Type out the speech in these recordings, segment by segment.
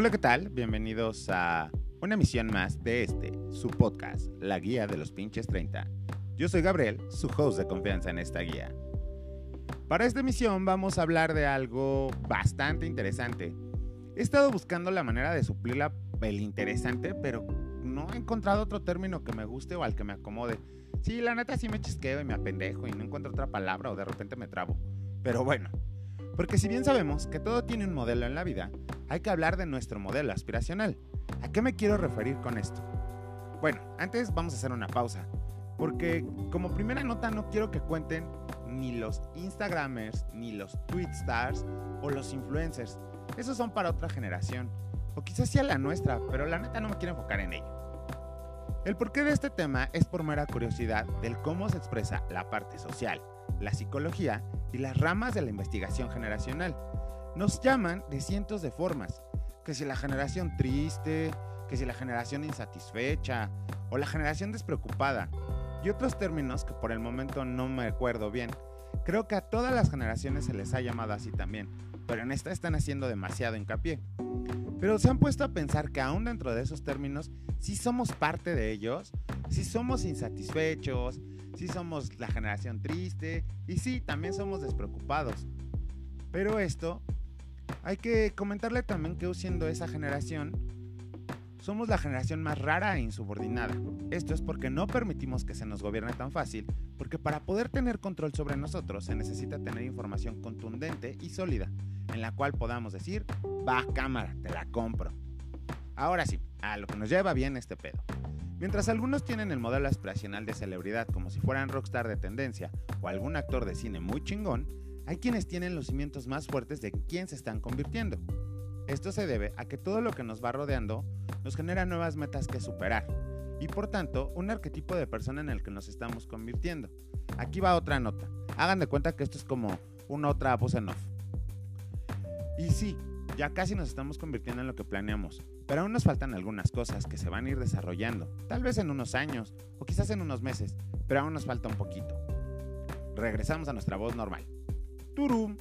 Hola, ¿qué tal? Bienvenidos a una emisión más de este, su podcast, La Guía de los Pinches 30. Yo soy Gabriel, su host de confianza en esta guía. Para esta emisión vamos a hablar de algo bastante interesante. He estado buscando la manera de suplir la, el interesante, pero no he encontrado otro término que me guste o al que me acomode. Sí, la neta sí me chisqueo y me apendejo y no encuentro otra palabra o de repente me trabo. Pero bueno, porque si bien sabemos que todo tiene un modelo en la vida, hay que hablar de nuestro modelo aspiracional. ¿A qué me quiero referir con esto? Bueno, antes vamos a hacer una pausa, porque como primera nota no quiero que cuenten ni los Instagramers, ni los Tweetstars o los influencers. Esos son para otra generación, o quizás sea la nuestra, pero la neta no me quiero enfocar en ello. El porqué de este tema es por mera curiosidad del cómo se expresa la parte social, la psicología y las ramas de la investigación generacional. Nos llaman de cientos de formas, que si la generación triste, que si la generación insatisfecha o la generación despreocupada y otros términos que por el momento no me acuerdo bien. Creo que a todas las generaciones se les ha llamado así también, pero en esta están haciendo demasiado hincapié. Pero se han puesto a pensar que aún dentro de esos términos, si somos parte de ellos, si somos insatisfechos, si somos la generación triste y sí, también somos despreocupados. Pero esto, hay que comentarle también que siendo esa generación, somos la generación más rara e insubordinada. Esto es porque no permitimos que se nos gobierne tan fácil, porque para poder tener control sobre nosotros se necesita tener información contundente y sólida, en la cual podamos decir, va cámara, te la compro. Ahora sí, a lo que nos lleva bien este pedo. Mientras algunos tienen el modelo aspiracional de celebridad como si fueran rockstar de tendencia o algún actor de cine muy chingón, hay quienes tienen los cimientos más fuertes de quién se están convirtiendo. Esto se debe a que todo lo que nos va rodeando nos genera nuevas metas que superar y por tanto un arquetipo de persona en el que nos estamos convirtiendo. Aquí va otra nota. Hagan de cuenta que esto es como una otra voz en off. Y sí, ya casi nos estamos convirtiendo en lo que planeamos, pero aún nos faltan algunas cosas que se van a ir desarrollando, tal vez en unos años o quizás en unos meses, pero aún nos falta un poquito. Regresamos a nuestra voz normal. Turum.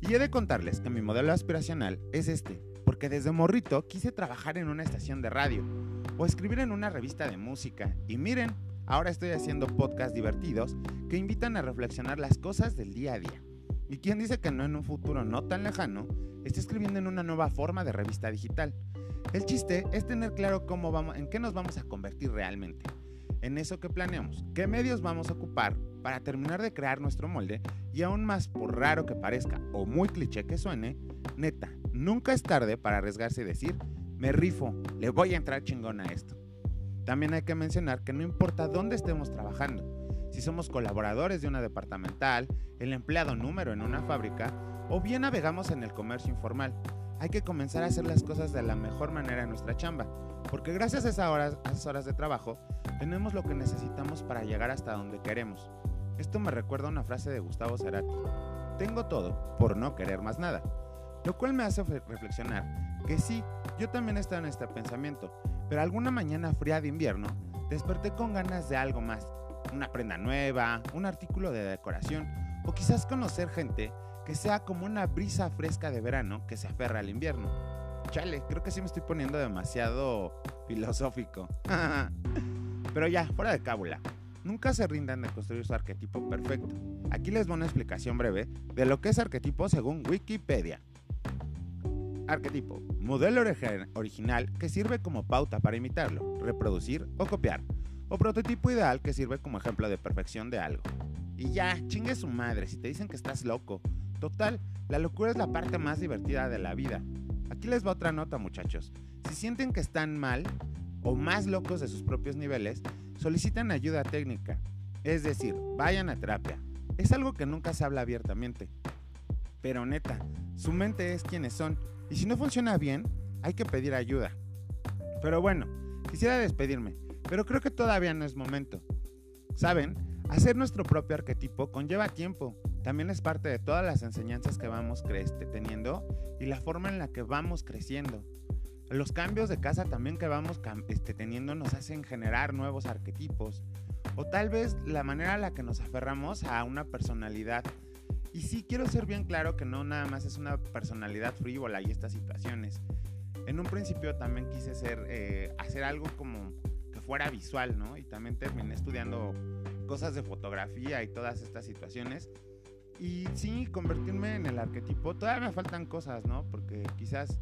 Y he de contarles que mi modelo aspiracional es este, porque desde morrito quise trabajar en una estación de radio o escribir en una revista de música. Y miren, ahora estoy haciendo podcasts divertidos que invitan a reflexionar las cosas del día a día. Y quién dice que no en un futuro no tan lejano, esté escribiendo en una nueva forma de revista digital. El chiste es tener claro cómo vamos, en qué nos vamos a convertir realmente. En eso que planeamos, qué medios vamos a ocupar para terminar de crear nuestro molde y aún más por raro que parezca o muy cliché que suene, neta, nunca es tarde para arriesgarse y decir, me rifo, le voy a entrar chingón a esto. También hay que mencionar que no importa dónde estemos trabajando, si somos colaboradores de una departamental, el empleado número en una fábrica o bien navegamos en el comercio informal. Hay que comenzar a hacer las cosas de la mejor manera en nuestra chamba, porque gracias a esas horas, esas horas de trabajo tenemos lo que necesitamos para llegar hasta donde queremos. Esto me recuerda a una frase de Gustavo Cerati. Tengo todo por no querer más nada. Lo cual me hace reflexionar que sí, yo también he estado en este pensamiento, pero alguna mañana fría de invierno desperté con ganas de algo más una prenda nueva, un artículo de decoración o quizás conocer gente que sea como una brisa fresca de verano que se aferra al invierno. Chale, creo que sí me estoy poniendo demasiado filosófico. Pero ya, fuera de cábula. Nunca se rindan de construir su arquetipo perfecto. Aquí les doy una explicación breve de lo que es arquetipo según Wikipedia. Arquetipo, modelo original que sirve como pauta para imitarlo, reproducir o copiar o prototipo ideal que sirve como ejemplo de perfección de algo. Y ya, chingue su madre si te dicen que estás loco. Total, la locura es la parte más divertida de la vida. Aquí les va otra nota muchachos. Si sienten que están mal o más locos de sus propios niveles, solicitan ayuda técnica. Es decir, vayan a terapia. Es algo que nunca se habla abiertamente. Pero neta, su mente es quienes son. Y si no funciona bien, hay que pedir ayuda. Pero bueno, quisiera despedirme pero creo que todavía no es momento. ¿Saben? Hacer nuestro propio arquetipo conlleva tiempo. También es parte de todas las enseñanzas que vamos teniendo y la forma en la que vamos creciendo. Los cambios de casa también que vamos este, teniendo nos hacen generar nuevos arquetipos. O tal vez la manera en la que nos aferramos a una personalidad. Y sí quiero ser bien claro que no nada más es una personalidad frívola y estas situaciones. En un principio también quise ser, eh, hacer algo como fuera visual, ¿no? Y también terminé estudiando cosas de fotografía y todas estas situaciones. Y sí, convertirme en el arquetipo. Todavía me faltan cosas, ¿no? Porque quizás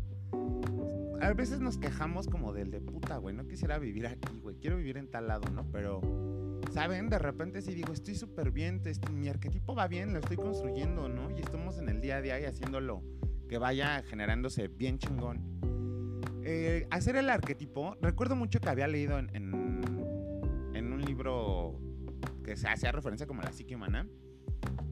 a veces nos quejamos como del de puta, güey. No quisiera vivir aquí, güey. Quiero vivir en tal lado, ¿no? Pero, ¿saben? De repente sí digo, estoy súper bien. mi arquetipo va bien, lo estoy construyendo, ¿no? Y estamos en el día a día y haciéndolo que vaya generándose bien chingón. Eh, hacer el arquetipo, recuerdo mucho que había leído en, en, un libro que se hacía referencia como a la psique humana,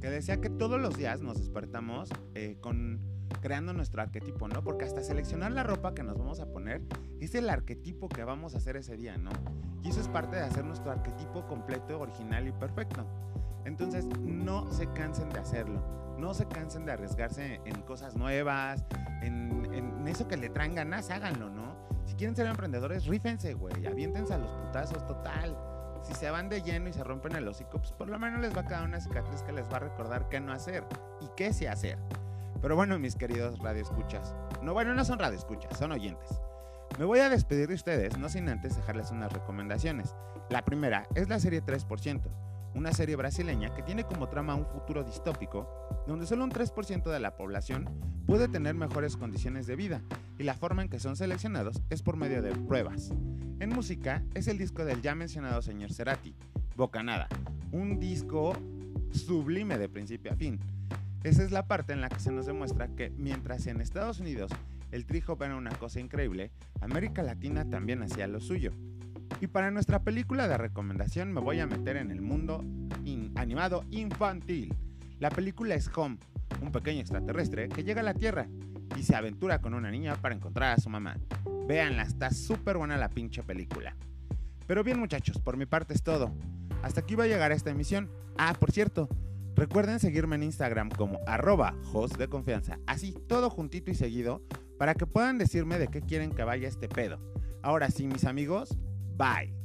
que decía que todos los días nos despertamos eh, con creando nuestro arquetipo, ¿no? Porque hasta seleccionar la ropa que nos vamos a poner es el arquetipo que vamos a hacer ese día, ¿no? Y eso es parte de hacer nuestro arquetipo completo, original y perfecto. Entonces, no se cansen de hacerlo. No se cansen de arriesgarse en cosas nuevas, en, en eso que le traen ganas, háganlo, ¿no? Si quieren ser emprendedores, rífense, güey. Aviéntense a los putazos, total. Si se van de lleno y se rompen el hocico, pues por lo menos les va a quedar una cicatriz que les va a recordar qué no hacer y qué sí hacer. Pero bueno, mis queridos radioescuchas. No, bueno, no son radioescuchas, son oyentes. Me voy a despedir de ustedes, no sin antes dejarles unas recomendaciones. La primera es la serie 3%, una serie brasileña que tiene como trama un futuro distópico donde solo un 3% de la población puede tener mejores condiciones de vida y la forma en que son seleccionados es por medio de pruebas. En música es el disco del ya mencionado señor Cerati, Bocanada, un disco sublime de principio a fin esa es la parte en la que se nos demuestra que mientras en Estados Unidos el trip era una cosa increíble, América Latina también hacía lo suyo. Y para nuestra película de recomendación me voy a meter en el mundo animado infantil. La película es Home, un pequeño extraterrestre que llega a la Tierra y se aventura con una niña para encontrar a su mamá. Véanla, está súper buena la pinche película. Pero bien muchachos, por mi parte es todo. Hasta aquí va a llegar esta emisión. Ah, por cierto, Recuerden seguirme en Instagram como arroba host de confianza, así todo juntito y seguido, para que puedan decirme de qué quieren que vaya este pedo. Ahora sí, mis amigos, bye.